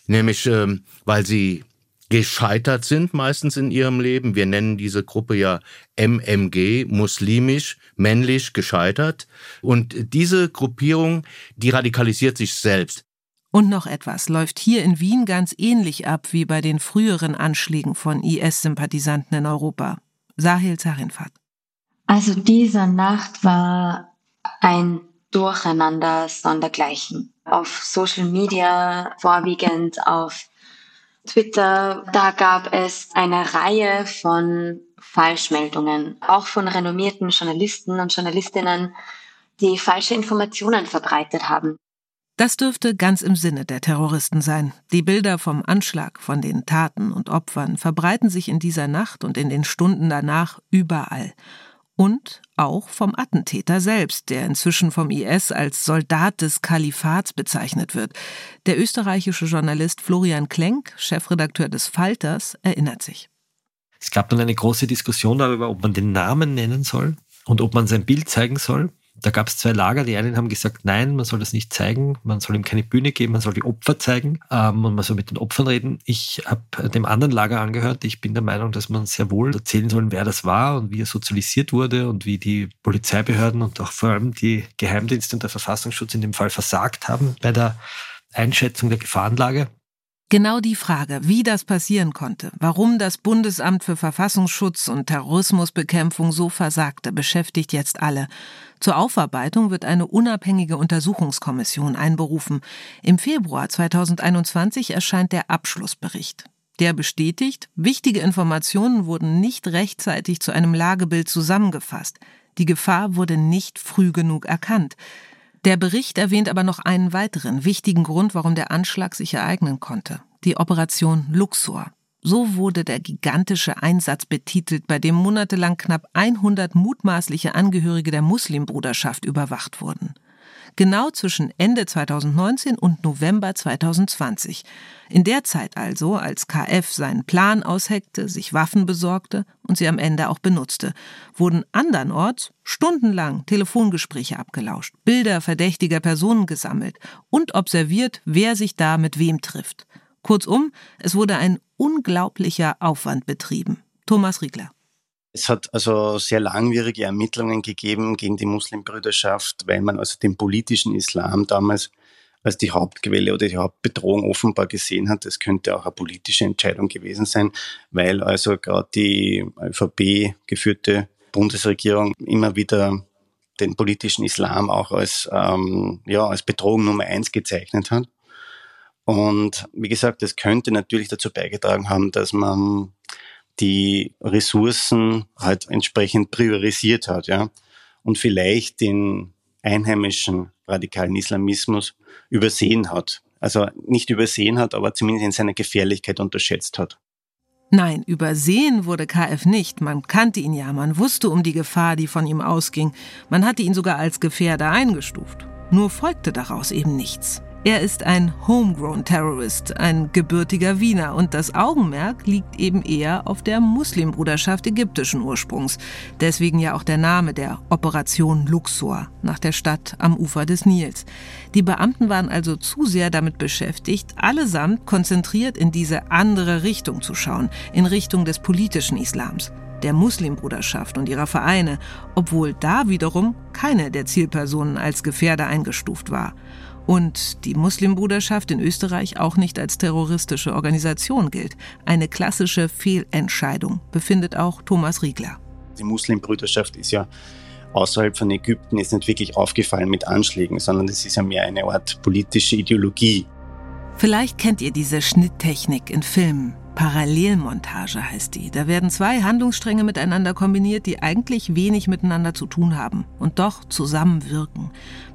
nämlich ähm, weil sie gescheitert sind meistens in ihrem Leben. Wir nennen diese Gruppe ja MMG, muslimisch, männlich, gescheitert. Und diese Gruppierung, die radikalisiert sich selbst. Und noch etwas läuft hier in Wien ganz ähnlich ab wie bei den früheren Anschlägen von IS-Sympathisanten in Europa. Sahil Zarinfat. Also diese Nacht war ein Durcheinander sondergleichen. Auf Social Media, vorwiegend auf Twitter, da gab es eine Reihe von Falschmeldungen, auch von renommierten Journalisten und Journalistinnen, die falsche Informationen verbreitet haben. Das dürfte ganz im Sinne der Terroristen sein. Die Bilder vom Anschlag, von den Taten und Opfern verbreiten sich in dieser Nacht und in den Stunden danach überall. Und auch vom Attentäter selbst, der inzwischen vom IS als Soldat des Kalifats bezeichnet wird. Der österreichische Journalist Florian Klenk, Chefredakteur des Falters, erinnert sich. Es gab dann eine große Diskussion darüber, ob man den Namen nennen soll und ob man sein Bild zeigen soll da gab es zwei Lager. Die einen haben gesagt, nein, man soll das nicht zeigen, man soll ihm keine Bühne geben, man soll die Opfer zeigen ähm, und man soll mit den Opfern reden. Ich habe dem anderen Lager angehört. Ich bin der Meinung, dass man sehr wohl erzählen soll, wer das war und wie er sozialisiert wurde und wie die Polizeibehörden und auch vor allem die Geheimdienste und der Verfassungsschutz in dem Fall versagt haben bei der Einschätzung der Gefahrenlage. Genau die Frage, wie das passieren konnte, warum das Bundesamt für Verfassungsschutz und Terrorismusbekämpfung so versagte, beschäftigt jetzt alle. Zur Aufarbeitung wird eine unabhängige Untersuchungskommission einberufen. Im Februar 2021 erscheint der Abschlussbericht. Der bestätigt, wichtige Informationen wurden nicht rechtzeitig zu einem Lagebild zusammengefasst. Die Gefahr wurde nicht früh genug erkannt. Der Bericht erwähnt aber noch einen weiteren wichtigen Grund, warum der Anschlag sich ereignen konnte. Die Operation Luxor. So wurde der gigantische Einsatz betitelt, bei dem monatelang knapp 100 mutmaßliche Angehörige der Muslimbruderschaft überwacht wurden. Genau zwischen Ende 2019 und November 2020. In der Zeit also, als KF seinen Plan ausheckte, sich Waffen besorgte und sie am Ende auch benutzte, wurden andernorts stundenlang Telefongespräche abgelauscht, Bilder verdächtiger Personen gesammelt und observiert, wer sich da mit wem trifft. Kurzum, es wurde ein unglaublicher Aufwand betrieben. Thomas Riegler. Es hat also sehr langwierige Ermittlungen gegeben gegen die Muslimbrüderschaft, weil man also den politischen Islam damals als die Hauptquelle oder die Hauptbedrohung offenbar gesehen hat. Das könnte auch eine politische Entscheidung gewesen sein, weil also gerade die ÖVP geführte Bundesregierung immer wieder den politischen Islam auch als, ähm, ja, als Bedrohung Nummer eins gezeichnet hat. Und wie gesagt, das könnte natürlich dazu beigetragen haben, dass man die Ressourcen halt entsprechend priorisiert hat, ja. Und vielleicht den einheimischen radikalen Islamismus übersehen hat. Also nicht übersehen hat, aber zumindest in seiner Gefährlichkeit unterschätzt hat. Nein, übersehen wurde KF nicht. Man kannte ihn ja, man wusste um die Gefahr, die von ihm ausging. Man hatte ihn sogar als Gefährder eingestuft. Nur folgte daraus eben nichts. Er ist ein Homegrown Terrorist, ein gebürtiger Wiener und das Augenmerk liegt eben eher auf der Muslimbruderschaft ägyptischen Ursprungs. Deswegen ja auch der Name der Operation Luxor nach der Stadt am Ufer des Nils. Die Beamten waren also zu sehr damit beschäftigt, allesamt konzentriert in diese andere Richtung zu schauen, in Richtung des politischen Islams der Muslimbruderschaft und ihrer Vereine, obwohl da wiederum keine der Zielpersonen als Gefährder eingestuft war und die Muslimbruderschaft in Österreich auch nicht als terroristische Organisation gilt. Eine klassische Fehlentscheidung, befindet auch Thomas Riegler. Die Muslimbrüderschaft ist ja außerhalb von Ägypten ist nicht wirklich aufgefallen mit Anschlägen, sondern es ist ja mehr eine Art politische Ideologie. Vielleicht kennt ihr diese Schnitttechnik in Filmen. Parallelmontage heißt die. Da werden zwei Handlungsstränge miteinander kombiniert, die eigentlich wenig miteinander zu tun haben und doch zusammenwirken.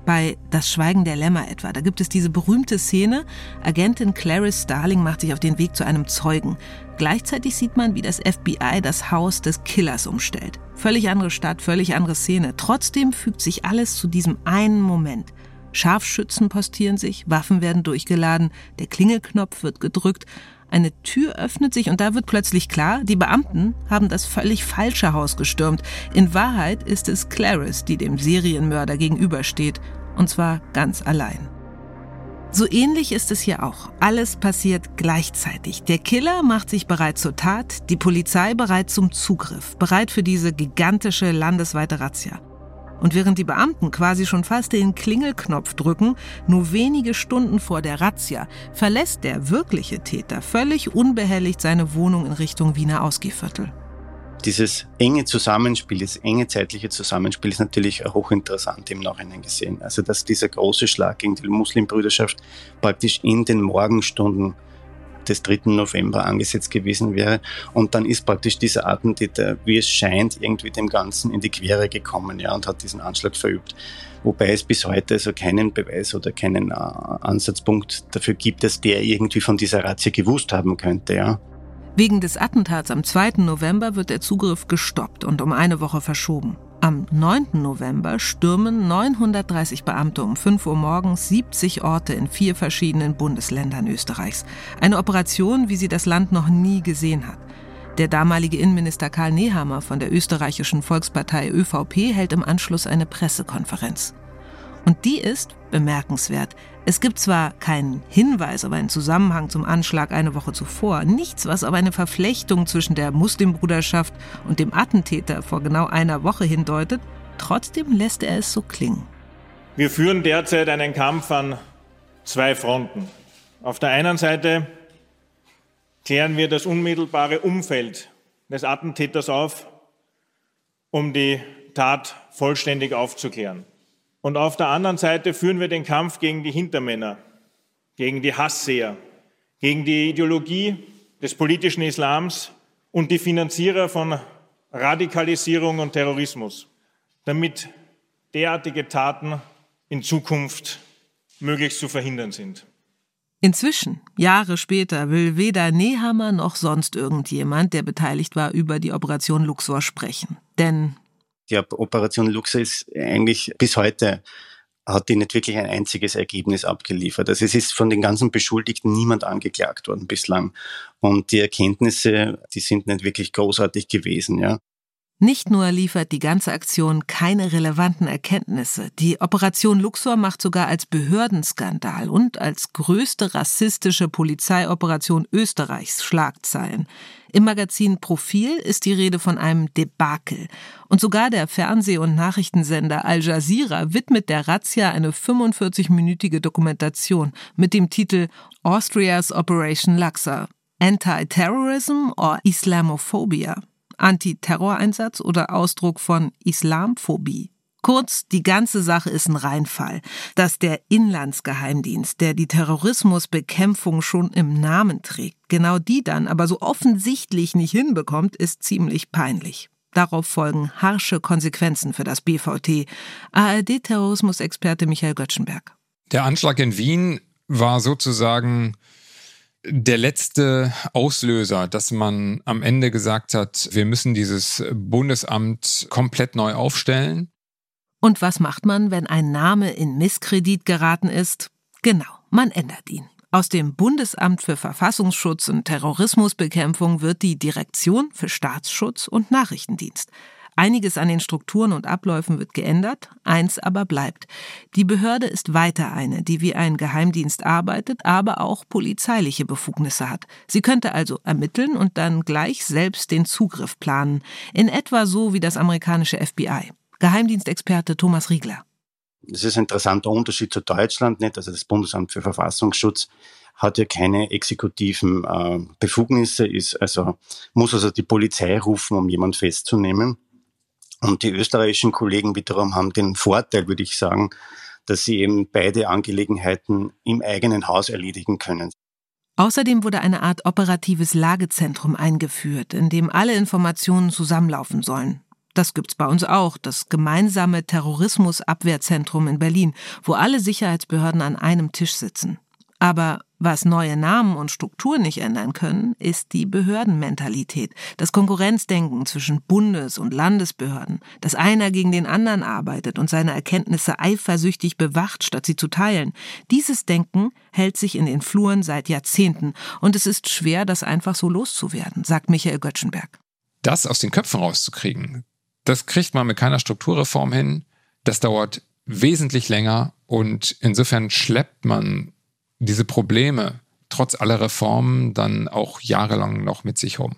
Bei Das Schweigen der Lämmer etwa, da gibt es diese berühmte Szene, Agentin Clarice Starling macht sich auf den Weg zu einem Zeugen. Gleichzeitig sieht man, wie das FBI das Haus des Killers umstellt. Völlig andere Stadt, völlig andere Szene. Trotzdem fügt sich alles zu diesem einen Moment. Scharfschützen postieren sich, Waffen werden durchgeladen, der Klingelknopf wird gedrückt eine Tür öffnet sich und da wird plötzlich klar, die Beamten haben das völlig falsche Haus gestürmt. In Wahrheit ist es Clarice, die dem Serienmörder gegenübersteht. Und zwar ganz allein. So ähnlich ist es hier auch. Alles passiert gleichzeitig. Der Killer macht sich bereit zur Tat, die Polizei bereit zum Zugriff, bereit für diese gigantische landesweite Razzia. Und während die Beamten quasi schon fast den Klingelknopf drücken, nur wenige Stunden vor der Razzia, verlässt der wirkliche Täter völlig unbehelligt seine Wohnung in Richtung Wiener Ausgehviertel. Dieses enge Zusammenspiel, das enge zeitliche Zusammenspiel ist natürlich hochinteressant im Nachhinein gesehen. Also, dass dieser große Schlag gegen die Muslimbrüderschaft praktisch in den Morgenstunden des 3. November angesetzt gewesen wäre. Und dann ist praktisch dieser Attentäter, wie es scheint, irgendwie dem Ganzen in die Quere gekommen ja, und hat diesen Anschlag verübt. Wobei es bis heute also keinen Beweis oder keinen äh, Ansatzpunkt dafür gibt, dass der irgendwie von dieser Razzia gewusst haben könnte. Ja. Wegen des Attentats am 2. November wird der Zugriff gestoppt und um eine Woche verschoben. Am 9. November stürmen 930 Beamte um 5 Uhr morgens 70 Orte in vier verschiedenen Bundesländern Österreichs. Eine Operation, wie sie das Land noch nie gesehen hat. Der damalige Innenminister Karl Nehammer von der österreichischen Volkspartei ÖVP hält im Anschluss eine Pressekonferenz. Und die ist bemerkenswert. Es gibt zwar keinen Hinweis auf einen Zusammenhang zum Anschlag eine Woche zuvor, nichts, was auf eine Verflechtung zwischen der Muslimbruderschaft und dem Attentäter vor genau einer Woche hindeutet, trotzdem lässt er es so klingen. Wir führen derzeit einen Kampf an zwei Fronten. Auf der einen Seite klären wir das unmittelbare Umfeld des Attentäters auf, um die Tat vollständig aufzuklären. Und auf der anderen Seite führen wir den Kampf gegen die Hintermänner, gegen die Hassseher, gegen die Ideologie des politischen Islams und die Finanzierer von Radikalisierung und Terrorismus, damit derartige Taten in Zukunft möglichst zu verhindern sind. Inzwischen, Jahre später, will weder Nehammer noch sonst irgendjemand, der beteiligt war, über die Operation Luxor sprechen. Denn die Operation Luxor ist eigentlich bis heute hat die nicht wirklich ein einziges Ergebnis abgeliefert. Also es ist von den ganzen Beschuldigten niemand angeklagt worden bislang. Und die Erkenntnisse, die sind nicht wirklich großartig gewesen, ja. Nicht nur liefert die ganze Aktion keine relevanten Erkenntnisse, die Operation Luxor macht sogar als Behördenskandal und als größte rassistische Polizeioperation Österreichs Schlagzeilen. Im Magazin Profil ist die Rede von einem Debakel. Und sogar der Fernseh- und Nachrichtensender Al Jazeera widmet der Razzia eine 45-minütige Dokumentation mit dem Titel Austria's Operation Luxor. Anti-Terrorism or Islamophobia? Antiterroreinsatz oder Ausdruck von Islamphobie. Kurz, die ganze Sache ist ein Reinfall, dass der Inlandsgeheimdienst, der die Terrorismusbekämpfung schon im Namen trägt, genau die dann aber so offensichtlich nicht hinbekommt, ist ziemlich peinlich. Darauf folgen harsche Konsequenzen für das BVT. ARD-Terrorismusexperte Michael Göttschenberg. Der Anschlag in Wien war sozusagen der letzte Auslöser, dass man am Ende gesagt hat, wir müssen dieses Bundesamt komplett neu aufstellen. Und was macht man, wenn ein Name in Misskredit geraten ist? Genau, man ändert ihn. Aus dem Bundesamt für Verfassungsschutz und Terrorismusbekämpfung wird die Direktion für Staatsschutz und Nachrichtendienst. Einiges an den Strukturen und Abläufen wird geändert, eins aber bleibt. Die Behörde ist weiter eine, die wie ein Geheimdienst arbeitet, aber auch polizeiliche Befugnisse hat. Sie könnte also ermitteln und dann gleich selbst den Zugriff planen, in etwa so wie das amerikanische FBI. Geheimdienstexperte Thomas Riegler. Das ist ein interessanter Unterschied zu Deutschland, nicht? Also das Bundesamt für Verfassungsschutz hat ja keine exekutiven äh, Befugnisse, ist also muss also die Polizei rufen, um jemand festzunehmen. Und die österreichischen Kollegen wiederum haben den Vorteil, würde ich sagen, dass sie eben beide Angelegenheiten im eigenen Haus erledigen können. Außerdem wurde eine Art operatives Lagezentrum eingeführt, in dem alle Informationen zusammenlaufen sollen. Das gibt's bei uns auch, das gemeinsame Terrorismusabwehrzentrum in Berlin, wo alle Sicherheitsbehörden an einem Tisch sitzen. Aber was neue Namen und Strukturen nicht ändern können, ist die Behördenmentalität, das Konkurrenzdenken zwischen Bundes- und Landesbehörden, dass einer gegen den anderen arbeitet und seine Erkenntnisse eifersüchtig bewacht, statt sie zu teilen. Dieses Denken hält sich in den Fluren seit Jahrzehnten und es ist schwer, das einfach so loszuwerden, sagt Michael Göttschenberg. Das aus den Köpfen rauszukriegen, das kriegt man mit keiner Strukturreform hin. Das dauert wesentlich länger und insofern schleppt man diese Probleme trotz aller Reformen dann auch jahrelang noch mit sich rum?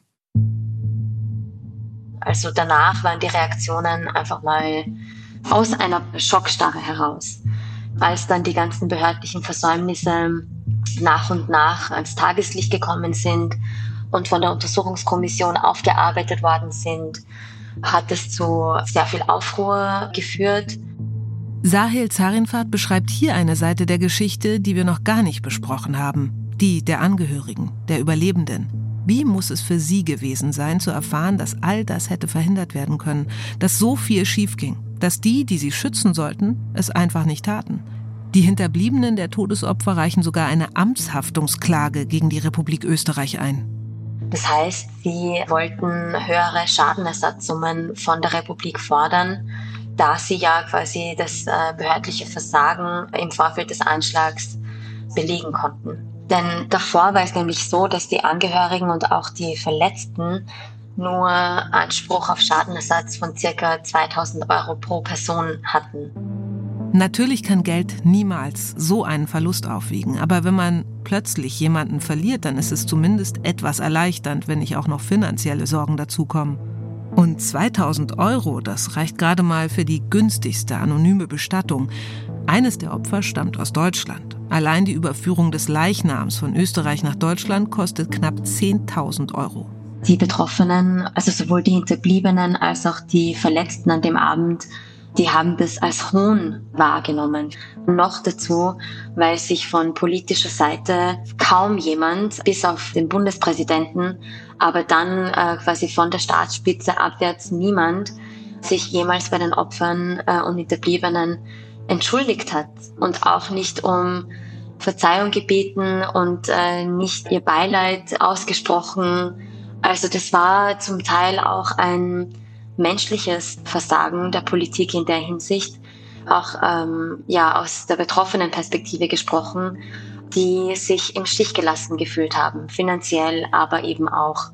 Also danach waren die Reaktionen einfach mal aus einer Schockstarre heraus. Als dann die ganzen behördlichen Versäumnisse nach und nach ans Tageslicht gekommen sind und von der Untersuchungskommission aufgearbeitet worden sind, hat es zu sehr viel Aufruhr geführt. Sahil Zarinfat beschreibt hier eine Seite der Geschichte, die wir noch gar nicht besprochen haben. Die der Angehörigen, der Überlebenden. Wie muss es für sie gewesen sein, zu erfahren, dass all das hätte verhindert werden können, dass so viel schiefging, dass die, die sie schützen sollten, es einfach nicht taten? Die Hinterbliebenen der Todesopfer reichen sogar eine Amtshaftungsklage gegen die Republik Österreich ein. Das heißt, sie wollten höhere Schadenersatzsummen von der Republik fordern, da sie ja quasi das äh, behördliche Versagen im Vorfeld des Anschlags belegen konnten. Denn davor war es nämlich so, dass die Angehörigen und auch die Verletzten nur Anspruch auf Schadenersatz von circa 2000 Euro pro Person hatten. Natürlich kann Geld niemals so einen Verlust aufwiegen, aber wenn man plötzlich jemanden verliert, dann ist es zumindest etwas erleichternd, wenn nicht auch noch finanzielle Sorgen dazukommen. Und 2000 Euro, das reicht gerade mal für die günstigste anonyme Bestattung. Eines der Opfer stammt aus Deutschland. Allein die Überführung des Leichnams von Österreich nach Deutschland kostet knapp 10.000 Euro. Die Betroffenen, also sowohl die Hinterbliebenen als auch die Verletzten an dem Abend, die haben das als Hohn wahrgenommen. Noch dazu, weil sich von politischer Seite kaum jemand, bis auf den Bundespräsidenten, aber dann äh, quasi von der Staatsspitze abwärts niemand, sich jemals bei den Opfern äh, und Hinterbliebenen entschuldigt hat und auch nicht um Verzeihung gebeten und äh, nicht ihr Beileid ausgesprochen. Also das war zum Teil auch ein menschliches Versagen der Politik in der Hinsicht, auch ähm, ja aus der betroffenen Perspektive gesprochen, die sich im Stich gelassen gefühlt haben, finanziell, aber eben auch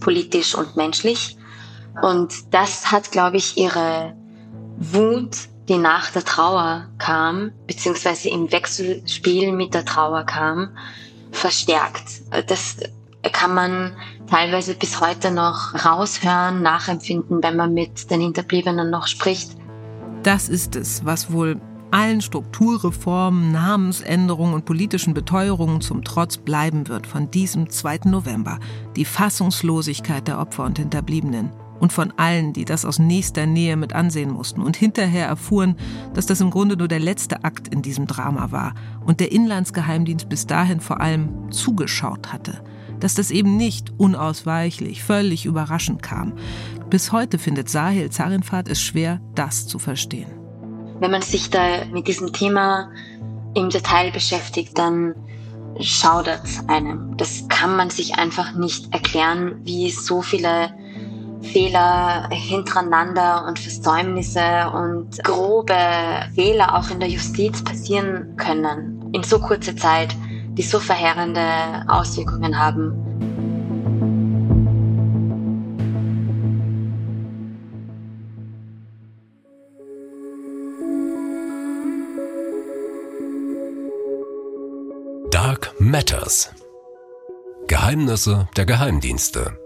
politisch und menschlich. Und das hat, glaube ich, ihre Wut, die nach der Trauer kam, beziehungsweise im Wechselspiel mit der Trauer kam, verstärkt. Das kann man teilweise bis heute noch raushören, nachempfinden, wenn man mit den Hinterbliebenen noch spricht. Das ist es, was wohl allen Strukturreformen, Namensänderungen und politischen Beteuerungen zum Trotz bleiben wird von diesem 2. November. Die Fassungslosigkeit der Opfer und Hinterbliebenen. Und von allen, die das aus nächster Nähe mit ansehen mussten und hinterher erfuhren, dass das im Grunde nur der letzte Akt in diesem Drama war und der Inlandsgeheimdienst bis dahin vor allem zugeschaut hatte dass das eben nicht unausweichlich, völlig überraschend kam. Bis heute findet Sahil Zarinfat es schwer, das zu verstehen. Wenn man sich da mit diesem Thema im Detail beschäftigt, dann schaudert einem. Das kann man sich einfach nicht erklären, wie so viele Fehler hintereinander und Versäumnisse und grobe Fehler auch in der Justiz passieren können in so kurzer Zeit, die so verheerende Auswirkungen haben. Dark Matters. Geheimnisse der Geheimdienste.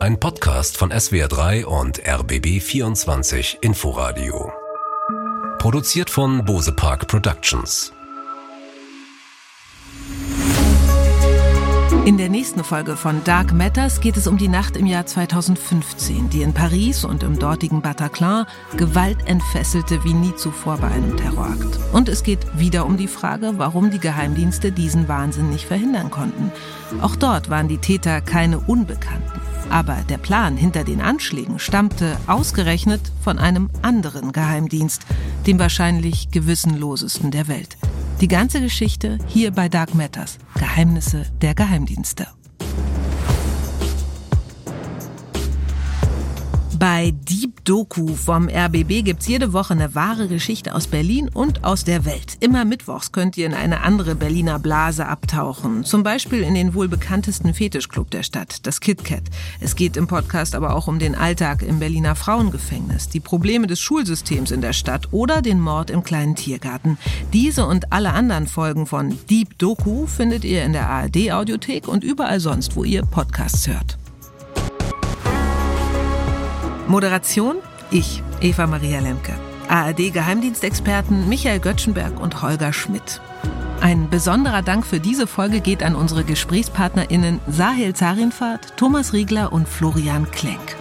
Ein Podcast von SWR3 und RBB24 Inforadio. Produziert von Bose Park Productions. In der nächsten Folge von Dark Matters geht es um die Nacht im Jahr 2015, die in Paris und im dortigen Bataclan Gewalt entfesselte wie nie zuvor bei einem Terrorakt. Und es geht wieder um die Frage, warum die Geheimdienste diesen Wahnsinn nicht verhindern konnten. Auch dort waren die Täter keine Unbekannten. Aber der Plan hinter den Anschlägen stammte ausgerechnet von einem anderen Geheimdienst, dem wahrscheinlich gewissenlosesten der Welt. Die ganze Geschichte hier bei Dark Matters, Geheimnisse der Geheimdienste. Bei Deep Doku vom RBB gibt's jede Woche eine wahre Geschichte aus Berlin und aus der Welt. Immer mittwochs könnt ihr in eine andere Berliner Blase abtauchen. Zum Beispiel in den wohl bekanntesten Fetischclub der Stadt, das KitKat. Es geht im Podcast aber auch um den Alltag im Berliner Frauengefängnis, die Probleme des Schulsystems in der Stadt oder den Mord im kleinen Tiergarten. Diese und alle anderen Folgen von Deep Doku findet ihr in der ARD Audiothek und überall sonst, wo ihr Podcasts hört. Moderation ich, Eva Maria Lemke. ARD-Geheimdienstexperten Michael Göttschenberg und Holger Schmidt. Ein besonderer Dank für diese Folge geht an unsere GesprächspartnerInnen Sahel Zarinfat, Thomas Riegler und Florian Klenk.